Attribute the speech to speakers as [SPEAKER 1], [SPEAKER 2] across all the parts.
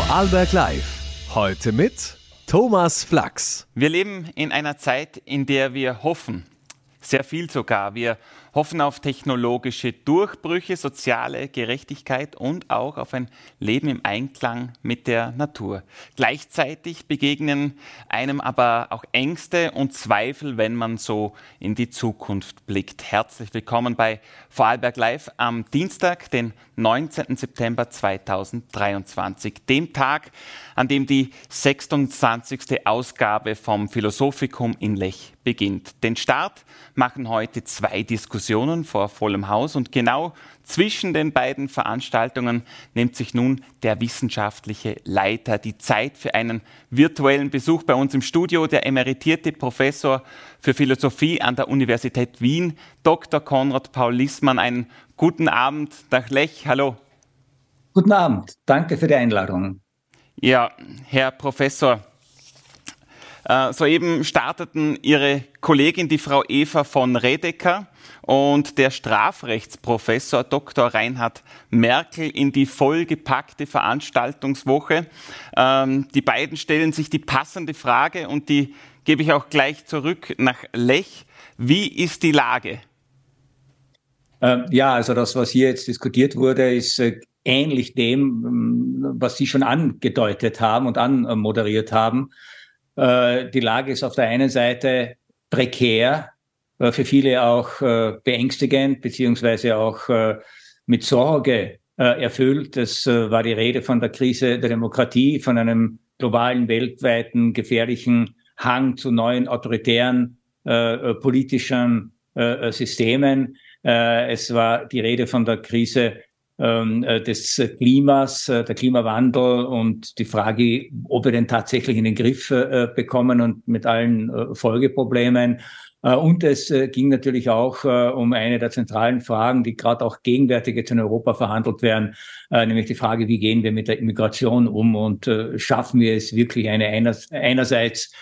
[SPEAKER 1] Vorarlberg Live. Heute mit Thomas Flachs.
[SPEAKER 2] Wir leben in einer Zeit, in der wir hoffen. Sehr viel sogar. Wir hoffen auf technologische Durchbrüche, soziale Gerechtigkeit und auch auf ein Leben im Einklang mit der Natur. Gleichzeitig begegnen einem aber auch Ängste und Zweifel, wenn man so in die Zukunft blickt. Herzlich willkommen bei Vorarlberg Live am Dienstag, den 19. September 2023, dem Tag, an dem die 26. Ausgabe vom Philosophikum in Lech beginnt. Den Start machen heute zwei Diskussionen vor vollem Haus und genau zwischen den beiden Veranstaltungen nimmt sich nun der wissenschaftliche Leiter die Zeit für einen virtuellen Besuch bei uns im Studio, der emeritierte Professor für Philosophie an der Universität Wien, Dr. Konrad Paul Lissmann. Einen guten Abend nach Lech. Hallo.
[SPEAKER 3] Guten Abend. Danke für die Einladung.
[SPEAKER 2] Ja, Herr Professor, äh, soeben starteten Ihre Kollegin, die Frau Eva von Redeker, und der Strafrechtsprofessor Dr. Reinhard Merkel in die vollgepackte Veranstaltungswoche. Ähm, die beiden stellen sich die passende Frage und die gebe ich auch gleich zurück nach Lech. Wie ist die Lage?
[SPEAKER 3] Ähm, ja, also das, was hier jetzt diskutiert wurde, ist äh, ähnlich dem, ähm, was Sie schon angedeutet haben und anmoderiert haben. Äh, die Lage ist auf der einen Seite prekär, äh, für viele auch äh, beängstigend, beziehungsweise auch mit Sorge erfüllt. Es war die Rede von der Krise der Demokratie, von einem globalen, weltweiten, gefährlichen Hang zu neuen autoritären politischen Systemen. es war die Rede von der Krise ähm, äh, des Klimas, äh, der Klimawandel und die Frage, ob wir den tatsächlich in den Griff äh, bekommen und mit allen Folgeproblemen. Und es ging natürlich auch um eine der zentralen Fragen, die gerade auch gegenwärtig jetzt in Europa verhandelt werden, nämlich die Frage, wie gehen wir mit der Immigration um und schaffen wir es wirklich eine einerseits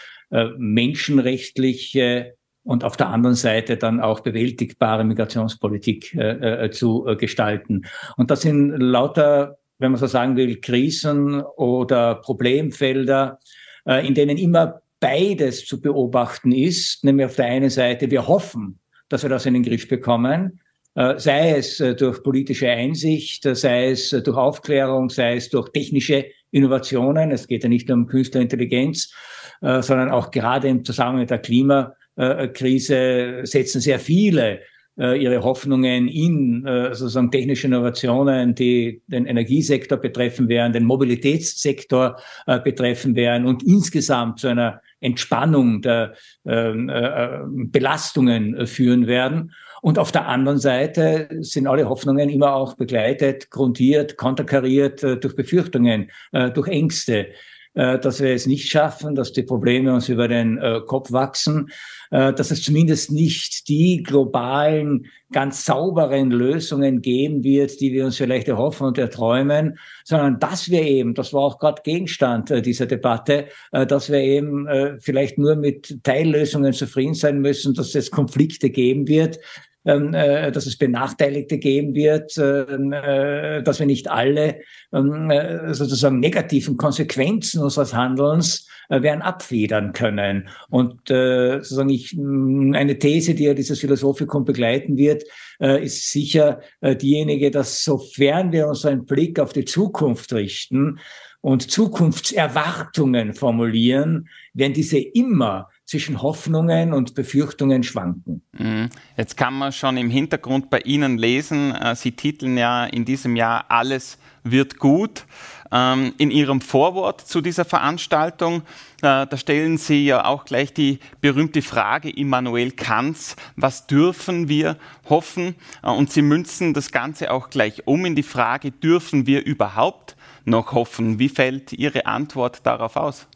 [SPEAKER 3] menschenrechtliche und auf der anderen Seite dann auch bewältigbare Migrationspolitik äh, äh, zu äh, gestalten. Und das sind lauter, wenn man so sagen will, Krisen oder Problemfelder, äh, in denen immer beides zu beobachten ist, nämlich auf der einen Seite, wir hoffen, dass wir das in den Griff bekommen, äh, sei es äh, durch politische Einsicht, sei es durch Aufklärung, sei es durch technische Innovationen. Es geht ja nicht nur um künstliche Intelligenz, sondern auch gerade im Zusammenhang mit der Klima äh, Krise setzen sehr viele äh, ihre Hoffnungen in äh, sozusagen technische Innovationen, die den Energiesektor betreffen werden, den Mobilitätssektor betreffen werden und insgesamt zu einer Entspannung der ähm, Belastungen führen werden. Und auf der anderen Seite sind alle Hoffnungen immer auch begleitet, grundiert, konterkariert durch Befürchtungen, durch Ängste. Äh, dass wir es nicht schaffen, dass die Probleme uns über den äh, Kopf wachsen, äh, dass es zumindest nicht die globalen, ganz sauberen Lösungen geben wird, die wir uns vielleicht erhoffen und erträumen, sondern dass wir eben, das war auch gerade Gegenstand dieser Debatte, dass wir eben vielleicht nur mit Teillösungen zufrieden sein müssen, dass es Konflikte geben wird, dass es Benachteiligte geben wird, ähm, äh, dass wir nicht alle ähm, äh, sozusagen negativen Konsequenzen unseres Handelns äh, werden abfedern können. Und äh, sozusagen ich, mm, eine These, die ja dieses Philosophikum begleiten wird, äh, ist sicher äh, diejenige, dass sofern wir unseren Blick auf die Zukunft richten und Zukunftserwartungen formulieren, werden diese immer zwischen Hoffnungen und Befürchtungen schwanken.
[SPEAKER 2] Mhm. Jetzt kann man schon im Hintergrund bei Ihnen lesen, äh, Sie titeln ja in diesem Jahr Alles wird gut. Ähm, in Ihrem Vorwort zu dieser Veranstaltung, äh, da stellen Sie ja auch gleich die berühmte Frage Immanuel Kants, was dürfen wir hoffen? Äh, und Sie münzen das Ganze auch gleich um in die Frage, dürfen wir überhaupt noch hoffen? Wie fällt Ihre Antwort darauf aus?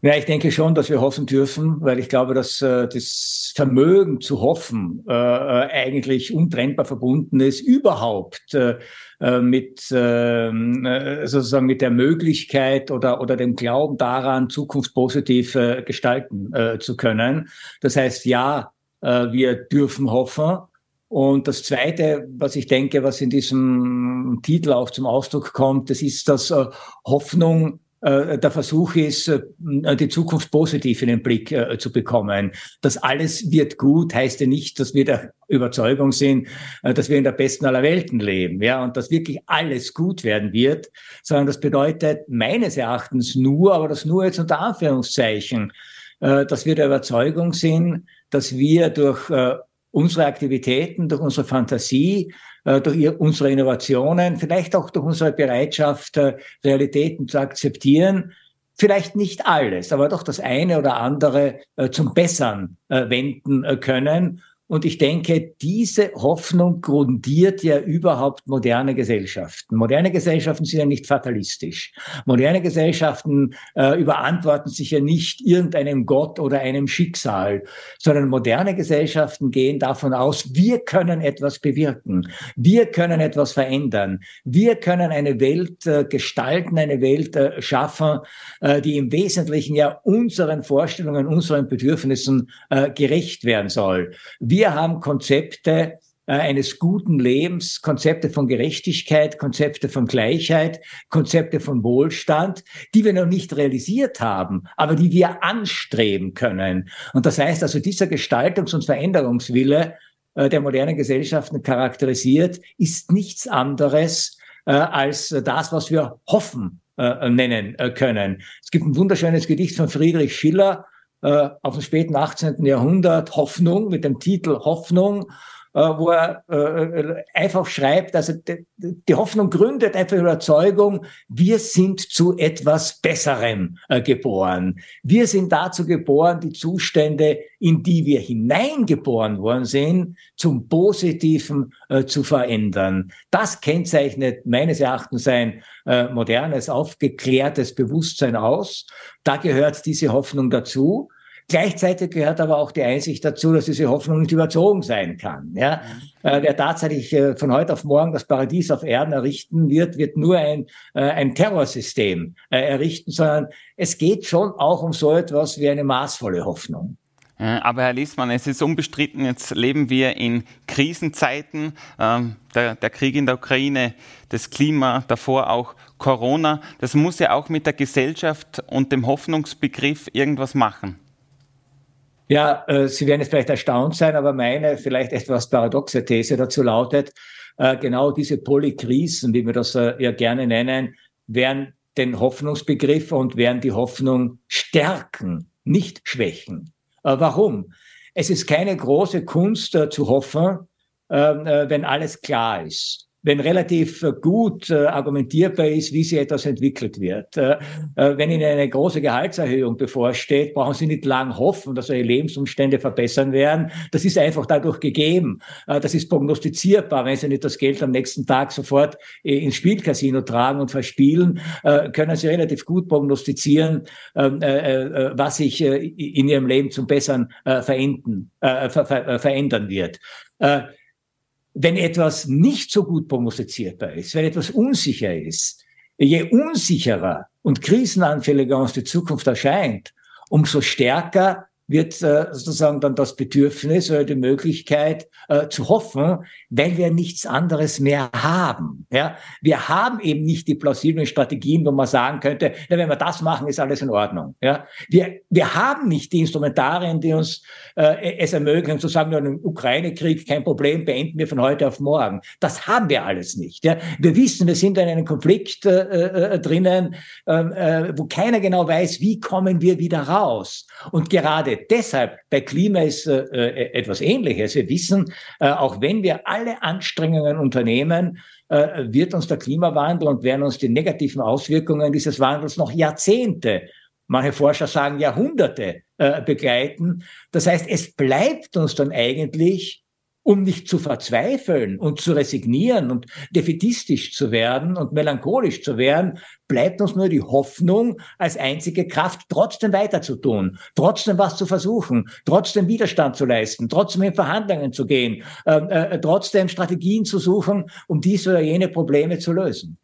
[SPEAKER 3] Ja, ich denke schon, dass wir hoffen dürfen, weil ich glaube, dass äh, das Vermögen zu hoffen äh, äh eigentlich untrennbar verbunden ist, überhaupt äh, äh mit ähm, äh, sozusagen mit der Möglichkeit oder oder dem Glauben daran, zukunftspositiv äh, gestalten äh, zu können. Das heißt, ja, äh, wir dürfen hoffen, Und das Zweite, was ich denke, was in diesem Titel auch zum Ausdruck kommt, das ist, dass äh, Hoffnung der Versuch ist, äh, die Zukunft positiv in den Blick äh, zu bekommen. Das alles wird gut, heißt ja nicht, dass wir der Überzeugung sind, dass wir in der besten aller Welten leben, ja, und dass wirklich alles gut werden wird, sondern das bedeutet meines Erachtens nur, aber das nur jetzt unter Anführungszeichen, dass wir der Überzeugung sind, dass wir durch unsere Aktivitäten, durch unsere Fantasie, äh, durch unsere Innovationen, vielleicht auch durch unsere Bereitschaft, äh, Realitäten zu akzeptieren, vielleicht nicht alles, aber doch das eine oder andere äh, zum Bessern wenden können und ich denke, diese Hoffnung grundiert ja überhaupt moderne Gesellschaften. Moderne Gesellschaften sind ja nicht fatalistisch. Moderne Gesellschaften äh, überantworten sich ja nicht irgendeinem Gott oder einem Schicksal, sondern moderne Gesellschaften gehen davon aus, wir können etwas bewirken. Wir können etwas verändern. Wir können eine Welt äh, gestalten, eine Welt äh, schaffen, äh, die im Wesentlichen ja unseren Vorstellungen, unseren Bedürfnissen äh, gerecht werden soll. Wir wir haben Konzepte äh, eines guten Lebens, Konzepte von Gerechtigkeit, Konzepte von Gleichheit, Konzepte von Wohlstand, die wir noch nicht realisiert haben, aber die wir anstreben können. Und das heißt also, dieser Gestaltungs- und Veränderungswille, äh, der modernen Gesellschaften charakterisiert, ist nichts anderes äh, als das, was wir hoffen nennen können. Es gibt ein wunderschönes Gedicht von Friedrich Schiller, äh, auf dem späten 18. Jahrhundert Hoffnung mit dem Titel Hoffnung, wo er äh, einfach schreibt, also die, die Hoffnung gründet einfach Überzeugung, wir sind zu etwas Besserem äh, geboren. Wir sind dazu geboren, die Zustände, in die wir hineingeboren worden sind, zum Positiven äh, zu verändern. Das kennzeichnet meines Erachtens ein äh, modernes, aufgeklärtes Bewusstsein aus. Da gehört diese Hoffnung dazu. Gleichzeitig gehört aber auch die Einsicht dazu, dass diese Hoffnung nicht überzogen sein kann. Ja? Mhm. Äh, wer tatsächlich äh, von heute auf morgen das Paradies auf Erden errichten wird, wird nur ein, äh, ein Terrorsystem äh, errichten, sondern es geht schon auch um so etwas wie eine maßvolle Hoffnung.
[SPEAKER 2] Aber Herr Liesmann, es ist unbestritten, jetzt leben wir in Krisenzeiten. Ähm, der, der, Krieg in der Ukraine, das Klima, davor auch Corona. Das muss ja auch mit der Gesellschaft und dem Hoffnungsbegriff irgendwas machen.
[SPEAKER 3] Ja, äh, Sie werden jetzt vielleicht erstaunt sein, aber meine vielleicht etwas paradoxe These dazu lautet, äh, genau diese Polykrisen, wie wir das äh, ja gerne nennen, werden den Hoffnungsbegriff und werden die Hoffnung stärken, nicht schwächen. Äh, warum? Es ist keine große Kunst äh, zu hoffen, ähm, äh, wenn alles klar ist wenn relativ äh, gut äh, argumentierbar ist, wie sie etwas entwickelt wird. Äh, wenn Ihnen eine große Gehaltserhöhung bevorsteht, brauchen Sie nicht lang hoffen, dass Ihre Lebensumstände verbessern werden. Das ist einfach dadurch gegeben. Das ist prognostizierbar. Wenn Sie nicht das Geld am nächsten Tag sofort ins Spielcasino tragen und verspielen, können Sie relativ gut prognostizieren, ähm, was sich in Ihrem Leben zum Besseren verändern wird wenn etwas nicht so gut prognostizierbar ist, wenn etwas unsicher ist, je unsicherer und krisenanfälliger uns die Zukunft erscheint, umso stärker wird äh, sozusagen dann das Bedürfnis oder die Möglichkeit äh, zu hoffen, weil wir nichts anderes mehr haben. Ja, wir haben eben nicht die plausiblen Strategien, wo man sagen könnte, ja, wenn wir das machen, ist alles in Ordnung. Ja, wir wir haben nicht die Instrumentarien, die uns äh, es ermöglichen, zu sagen, im Ukraine-Krieg kein Problem, beenden wir von heute auf morgen. Das haben wir alles nicht. Ja, wir wissen, wir sind in einem Konflikt äh, äh, drinnen, ähm, äh, wo keiner genau weiß, wie kommen wir wieder raus. Und gerade deshalb, bei Klima ist äh, äh, etwas Ähnliches. Wir wissen, äh, auch wenn wir alle Anstrengungen unternehmen, äh, wird uns der Klimawandel und werden uns die negativen Auswirkungen dieses Wandels noch Jahrzehnte, manche Forscher sagen Jahrhunderte äh, begleiten. Das heißt, es bleibt uns dann eigentlich um nicht zu verzweifeln und zu resignieren und defetistisch zu werden und melancholisch zu werden, bleibt uns nur die Hoffnung als einzige Kraft, trotzdem weiterzutun, trotzdem was zu versuchen, trotzdem Widerstand zu leisten, trotzdem in Verhandlungen zu gehen, äh, äh, trotzdem Strategien zu suchen, um diese oder jene Probleme zu lösen.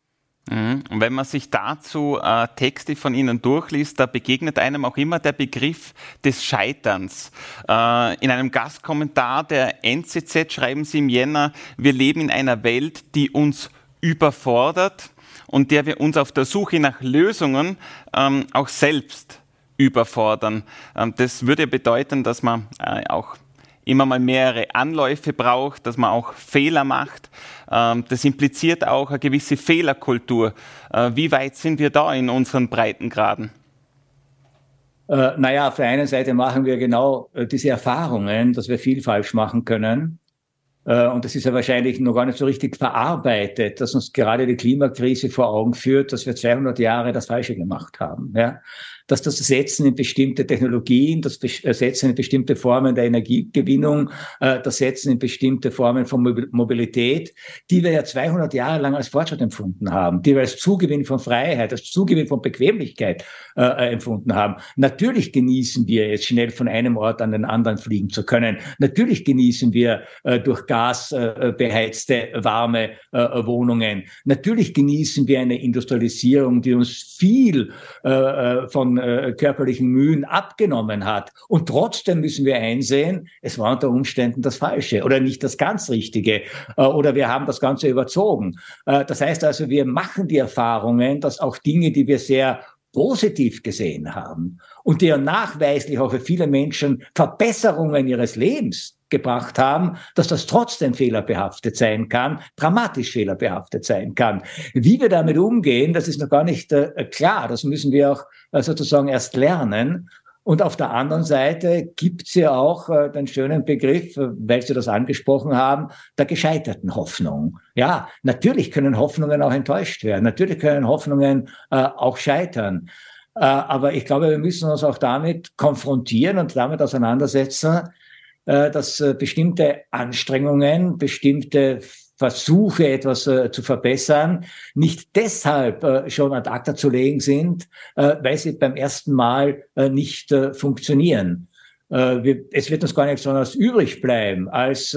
[SPEAKER 2] Mhm. Und wenn man sich dazu äh, Texte von Ihnen durchliest, da begegnet einem auch immer der Begriff des Scheiterns. Äh, in einem Gastkommentar der NZZ schreiben Sie im Jänner, wir leben in einer Welt, die uns überfordert und der wir uns auf der Suche nach Lösungen ähm, auch selbst überfordern. Ähm, das würde bedeuten, dass man äh, auch immer mal mehrere Anläufe braucht, dass man auch Fehler macht. Ähm, das impliziert auch eine gewisse Fehlerkultur. Äh, wie weit sind wir da in unseren Breitengraden?
[SPEAKER 3] Äh, naja, auf der einen Seite machen wir genau äh, diese Erfahrungen, dass wir viel falsch machen können. Äh, und das ist ja wahrscheinlich noch gar nicht so richtig verarbeitet, dass uns gerade die Klimakrise vor Augen führt, dass wir 200 Jahre das Falsche gemacht haben. Ja? Dass das Setzen in bestimmte Technologien, das Setzen in bestimmte Formen der Energiegewinnung, äh, das Setzen in bestimmte Formen von Mobilität, die wir ja 200 Jahre lang als Fortschritt empfunden haben, die wir als Zugewinn von Freiheit, als Zugewinn von Bequemlichkeit äh, empfunden haben. Natürlich genießen wir jetzt schnell von einem Ort an den anderen fliegen zu können. Natürlich genießen wir äh, durch Gas äh, beheizte warme äh, Wohnungen. Natürlich genießen wir eine Industrialisierung, die uns viel äh, äh, körperlichen Mühen abgenommen hat. Und trotzdem müssen wir einsehen, es war unter Umständen das Falsche oder nicht das ganz Richtige äh, oder wir haben das Ganze überzogen. Äh, das heißt also, wir machen die Erfahrungen, dass auch Dinge, die wir sehr positiv gesehen haben und die ja nachweislich auch für viele Menschen Verbesserungen ihres Lebens gebracht haben, dass das trotzdem fehlerbehaftet sein kann, dramatisch fehlerbehaftet sein kann. Wie wir damit umgehen, das ist noch gar nicht äh, klar. Das müssen wir auch äh, sozusagen erst lernen. Und auf der anderen Seite gibt's ja auch äh, den schönen Begriff, äh, weil Sie das angesprochen haben, der gescheiterten Hoffnung. Ja, natürlich können Hoffnungen auch enttäuscht werden. Natürlich können Hoffnungen äh, auch scheitern. Äh, aber ich glaube, wir müssen uns auch damit konfrontieren und damit auseinandersetzen, dass äh, bestimmte Anstrengungen, bestimmte Versuche, etwas äh, zu verbessern, nicht deshalb äh, schon ad acta zu legen sind, äh, weil sie beim ersten Mal äh, nicht äh, funktionieren. Äh, es wird uns gar nichts anderes übrig bleiben, als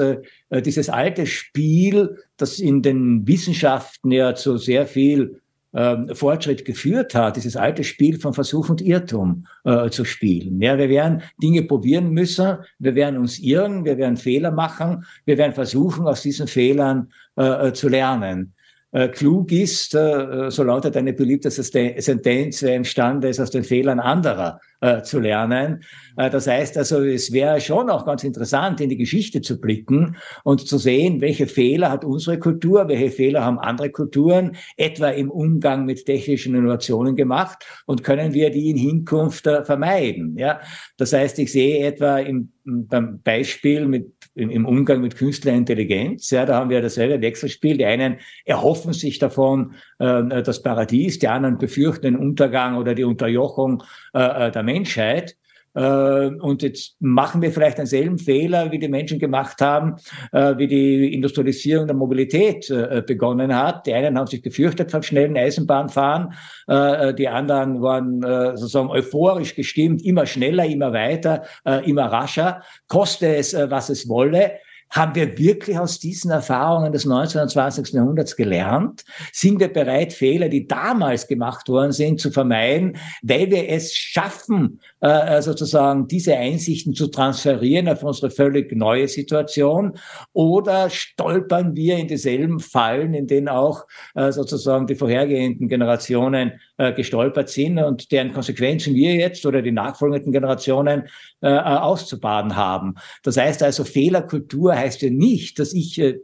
[SPEAKER 3] dieses alte Spiel, das in den Wissenschaften ja zu sehr viel ähm, Fortschritt geführt hat, dieses alte Spiel von Versuch und Irrtum äh, zu spielen. Ja, wir werden Dinge probieren müssen, wir werden uns irren, wir werden Fehler machen, wir werden versuchen, aus diesen Fehlern äh, äh zu lernen. Äh, klug ist, äh, so lautet eine beliebte Sentenz, wer imstande ist, aus den Fehlern anderer äh, zu lernen. Äh, das heißt also, es wäre schon auch ganz interessant, in die Geschichte zu blicken und zu sehen, welche Fehler hat unsere Kultur, welche Fehler haben andere Kulturen, etwa im Umgang mit technischen Innovationen gemacht und können wir die in Hinkunft äh, vermeiden. Ja, das heißt, ich sehe etwa im, beim Beispiel mit im Umgang mit künstlicher Intelligenz. Ja, da haben wir dasselbe Wechselspiel. Die einen erhoffen sich davon äh, das Paradies, die anderen befürchten den Untergang oder die Unterjochung äh, äh der Menschheit. Äh, und jetzt machen wir vielleicht denselben Fehler, wie die Menschen gemacht haben, äh, wie die Industrialisierung der Mobilität begonnen hat. Die einen haben sich gefürchtet vom schnellen Eisenbahnfahren, die anderen waren sozusagen euphorisch gestimmt, immer schneller, immer weiter, immer rascher, koste es, was es wolle. Haben wir wirklich aus diesen Erfahrungen des 19. und 20. Jahrhunderts gelernt? Sind wir bereit, Fehler, die damals gemacht worden sind, zu vermeiden, weil wir es schaffen, äh, sozusagen diese Einsichten zu transferieren auf unsere völlig neue Situation? Oder stolpern wir in dieselben Fallen, in denen auch äh, sozusagen die vorhergehenden Generationen äh, gestolpert sind und deren Konsequenzen wir jetzt oder die nachfolgenden Generationen äh, auszubaden haben? Das heißt also, Fehlerkultur heißt ja nicht, dass ich äh,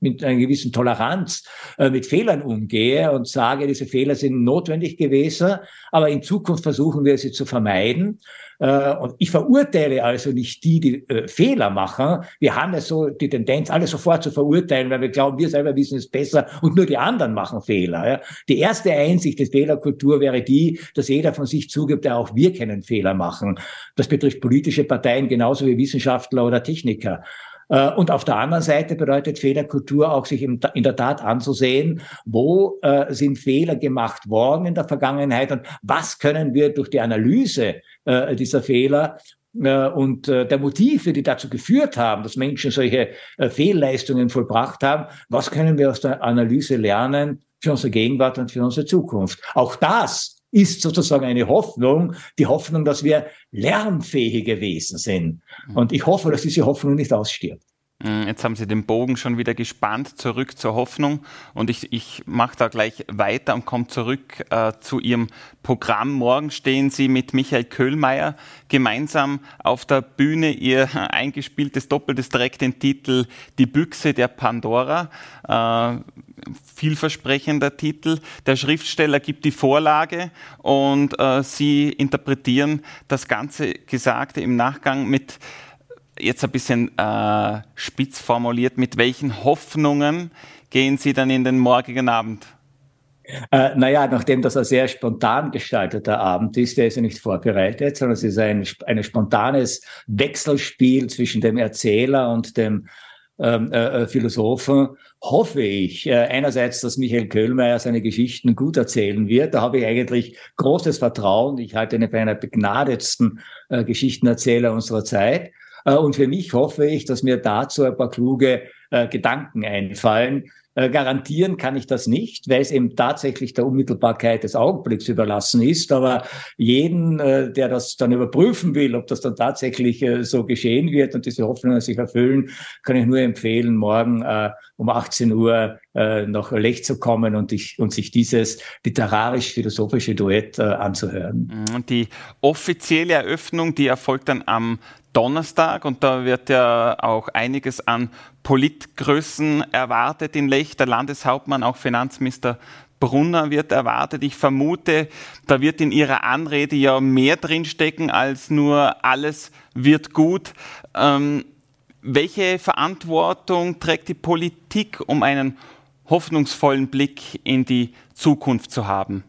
[SPEAKER 3] mit einer gewissen Toleranz äh, mit Fehlern umgehe und sage, diese Fehler sind notwendig gewesen, aber in Zukunft versuchen wir sie zu vermeiden. Äh, und ich verurteile also nicht die, die äh, Fehler machen. Wir haben ja so die Tendenz, alle sofort zu verurteilen, weil wir glauben, wir selber wissen es besser und nur die anderen machen Fehler. Ja. Die erste Einsicht der Fehlerkultur wäre die, dass jeder von sich zugibt, ja auch wir können Fehler machen. Das betrifft politische Parteien genauso wie Wissenschaftler oder Techniker. Äh, und auf der anderen Seite bedeutet Fehlerkultur auch, sich in der Tat anzusehen, wo äh, sind Fehler gemacht worden in der Vergangenheit und was können wir durch die Analyse äh, dieser Fehler und der Motive, die dazu geführt haben, dass Menschen solche Fehlleistungen vollbracht haben, was können wir aus der Analyse lernen, für unsere Gegenwart und für unsere Zukunft. Auch das ist sozusagen eine Hoffnung, die Hoffnung, dass wir lernfähige Wesen sind. Und ich hoffe, dass diese Hoffnung nicht ausstirbt.
[SPEAKER 2] Mm, jetzt haben Sie den Bogen schon wieder gespannt, zurück zur Hoffnung. Und ich, ich mache da gleich weiter und komme zurück äh, zu Ihrem Programm. Morgen stehen Sie mit Michael Köhlmeier gemeinsam auf der Bühne. Ihr eingespieltes Doppeltes trägt den Titel Die Büchse der Pandora. Äh, vielversprechender Titel. Der Schriftsteller gibt die Vorlage und äh, Sie interpretieren das ganze Gesagte im Nachgang mit jetzt ein bisschen äh, spitz formuliert, mit welchen Hoffnungen gehen Sie dann in den morgigen Abend?
[SPEAKER 3] Äh, naja, nachdem das ein sehr spontan gestalteter Abend ist, der ist ja nicht vorbereitet, sondern es ist ein, ein spontanes Wechselspiel zwischen dem Erzähler und dem äh, äh, Philosophen, hoffe ich äh, einerseits, dass Michael Köhlmeier seine Geschichten gut erzählen wird. Da habe ich eigentlich großes Vertrauen. Ich halte ihn für einen begnadetsten äh, Geschichtenerzähler unserer Zeit. Äh, und für mich hoffe ich, dass mir dazu ein paar kluge äh, Gedanken einfallen. Äh, garantieren kann ich das nicht, weil es eben tatsächlich der Unmittelbarkeit des Augenblicks überlassen ist. Aber jeden, der das dann überprüfen will, ob das dann tatsächlich so geschehen wird und diese Hoffnungen sich erfüllen, kann ich nur empfehlen, morgen um 18 Uhr nach Lech zu kommen und, ich, und sich dieses literarisch-philosophische Duett anzuhören.
[SPEAKER 2] Und die offizielle Eröffnung, die erfolgt dann am Donnerstag und da wird ja auch einiges an Politgrößen erwartet in Lech. Der Landeshauptmann, auch Finanzminister Brunner wird erwartet. Ich vermute, da wird in Ihrer Anrede ja mehr drinstecken als nur alles wird gut. Ähm, welche Verantwortung trägt die Politik, um einen hoffnungsvollen Blick in die Zukunft zu haben?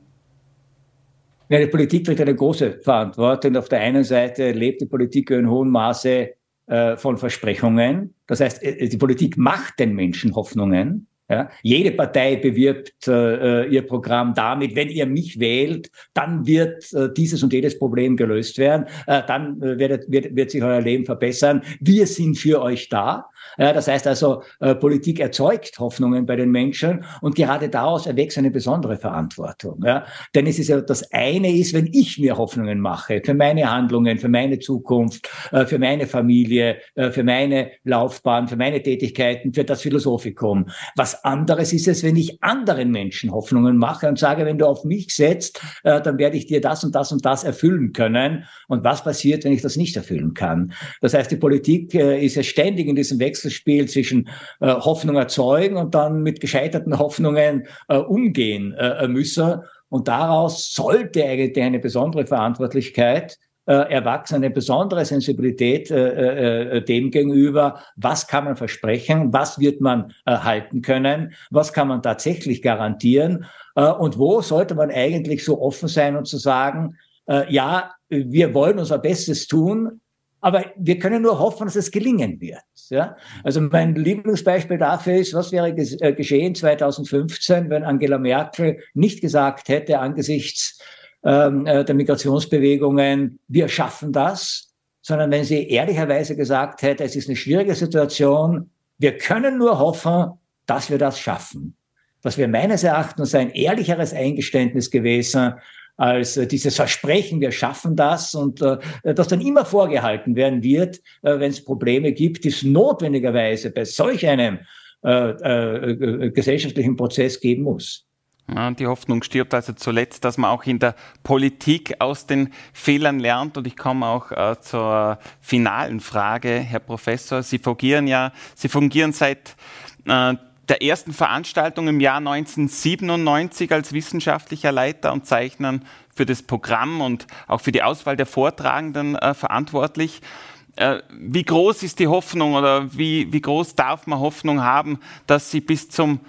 [SPEAKER 3] Ja, die Politik trägt eine große Verantwortung. Auf der einen Seite lebt die Politik in hohem Maße äh, von Versprechungen. Das heißt, äh, die Politik macht den Menschen Hoffnungen. Ja, jede Partei bewirbt äh, äh, ihr Programm damit, wenn ihr mich wählt, dann wird äh, dieses und jedes Problem gelöst werden, äh, dann äh, wird, wird, wird sich euer Leben verbessern. Wir sind für euch da. Ja, das heißt also, äh, Politik erzeugt Hoffnungen bei den Menschen und gerade daraus erwächst eine besondere Verantwortung. Ja? Denn es ist ja das eine ist, wenn ich mir Hoffnungen mache für meine Handlungen, für meine Zukunft, äh, für meine Familie, äh, für meine Laufbahn, für meine Tätigkeiten, für das Philosophikum. Was anderes ist es, wenn ich anderen Menschen Hoffnungen mache und sage, wenn du auf mich setzt, äh, dann werde ich dir das und das und das erfüllen können. Und was passiert, wenn ich das nicht erfüllen kann? Das heißt, die Politik äh, ist ja ständig in diesem Wechsel Wechselspiel zwischen äh, Hoffnung erzeugen und dann mit gescheiterten Hoffnungen äh, umgehen äh, müssen. Und daraus sollte eigentlich eine besondere Verantwortlichkeit äh, erwachsen, eine besondere Sensibilität äh, äh, dem gegenüber, was kann man versprechen, was wird man äh, halten können, was kann man tatsächlich garantieren äh, und wo sollte man eigentlich so offen sein und zu sagen, äh, ja, wir wollen unser Bestes tun, aber wir können nur hoffen, dass es gelingen wird. Ja? Also mein Lieblingsbeispiel dafür ist, was wäre äh, geschehen 2015, wenn Angela Merkel nicht gesagt hätte angesichts äh, der Migrationsbewegungen, wir schaffen das, sondern wenn sie ehrlicherweise gesagt hätte, es ist eine schwierige Situation, wir können nur hoffen, dass wir das schaffen. Das wäre meines Erachtens ein ehrlicheres Eingeständnis gewesen, als äh, dieses Versprechen, wir schaffen das und äh, das dann immer vorgehalten werden wird, äh, wenn es Probleme gibt, die es notwendigerweise bei solch einem äh, äh, gesellschaftlichen Prozess geben muss.
[SPEAKER 2] Ja, die Hoffnung stirbt also zuletzt, dass man auch in der Politik aus den Fehlern lernt. Und ich komme auch äh, zur finalen Frage, Herr Professor. Sie fungieren ja, Sie fungieren seit äh, der ersten Veranstaltung im Jahr 1997 als wissenschaftlicher Leiter und Zeichner für das Programm und auch für die Auswahl der Vortragenden äh, verantwortlich. Äh, wie groß ist die Hoffnung oder wie, wie groß darf man Hoffnung haben, dass Sie bis zum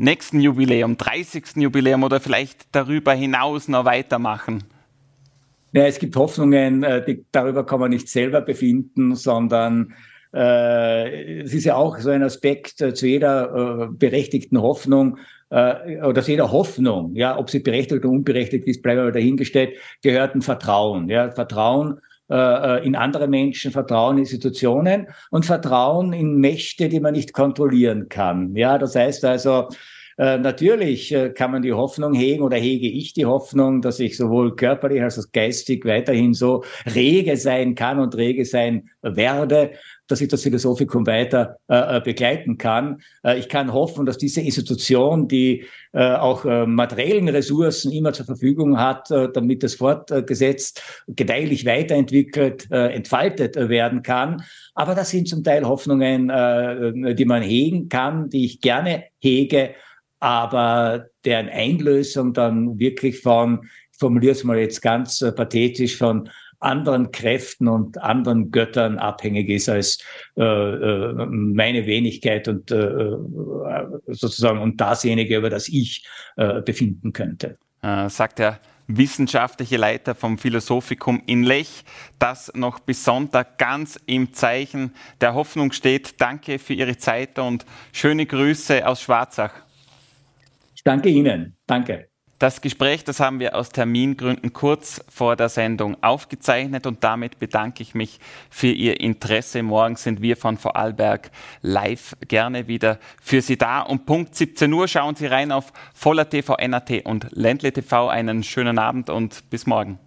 [SPEAKER 2] nächsten Jubiläum, 30. Jubiläum oder vielleicht darüber hinaus noch weitermachen?
[SPEAKER 3] Ja, es gibt Hoffnungen, äh, die, darüber kann man nicht selber befinden, sondern äh, es ist ja auch so ein Aspekt äh, zu jeder äh, berechtigten Hoffnung äh, oder zu jeder Hoffnung, ja, ob sie berechtigt oder unberechtigt ist, bleiben wir dahingestellt, gehört ein Vertrauen. Ja, Vertrauen äh, in andere Menschen, Vertrauen in Institutionen und Vertrauen in Mächte, die man nicht kontrollieren kann. Ja, das heißt also, Äh, natürlich äh, kann man die Hoffnung hegen oder hege ich die Hoffnung, dass ich sowohl körperlich als auch geistig weiterhin so rege sein kann und rege sein werde dass ich das Philosophikum weiter äh, äh, begleiten kann. Äh, ich kann hoffen, dass diese Institution, die äh, auch materiellen Ressourcen immer zur Verfügung hat, damit das fortgesetzt, gedeihlich weiterentwickelt, entfaltet werden kann. Aber das sind zum Teil Hoffnungen, die man hegen kann, die ich gerne hege, aber deren Einlösung dann wirklich von, ich formuliere es mal jetzt ganz äh, pathetisch, von anderen Kräften und anderen Göttern abhängig ist als äh, äh, meine Wenigkeit und äh, sozusagen und dasjenige, über das ich äh, befinden könnte.
[SPEAKER 2] Äh, sagt der wissenschaftliche Leiter vom Philosophikum in Lech, das noch bis Sonntag ganz im Zeichen der Hoffnung steht. Danke für Ihre Zeit und schöne Grüße aus Schwarzach.
[SPEAKER 3] Ich danke Ihnen. Danke.
[SPEAKER 2] Das Gespräch, das haben wir aus Termingründen kurz vor der Sendung aufgezeichnet und damit bedanke ich mich für Ihr Interesse. Morgen sind wir von Vorarlberg live gerne wieder für Sie da. Um Punkt 17 Uhr schauen Sie rein auf Voller TV, NAT und Ländle TV. Einen schönen Abend und bis morgen.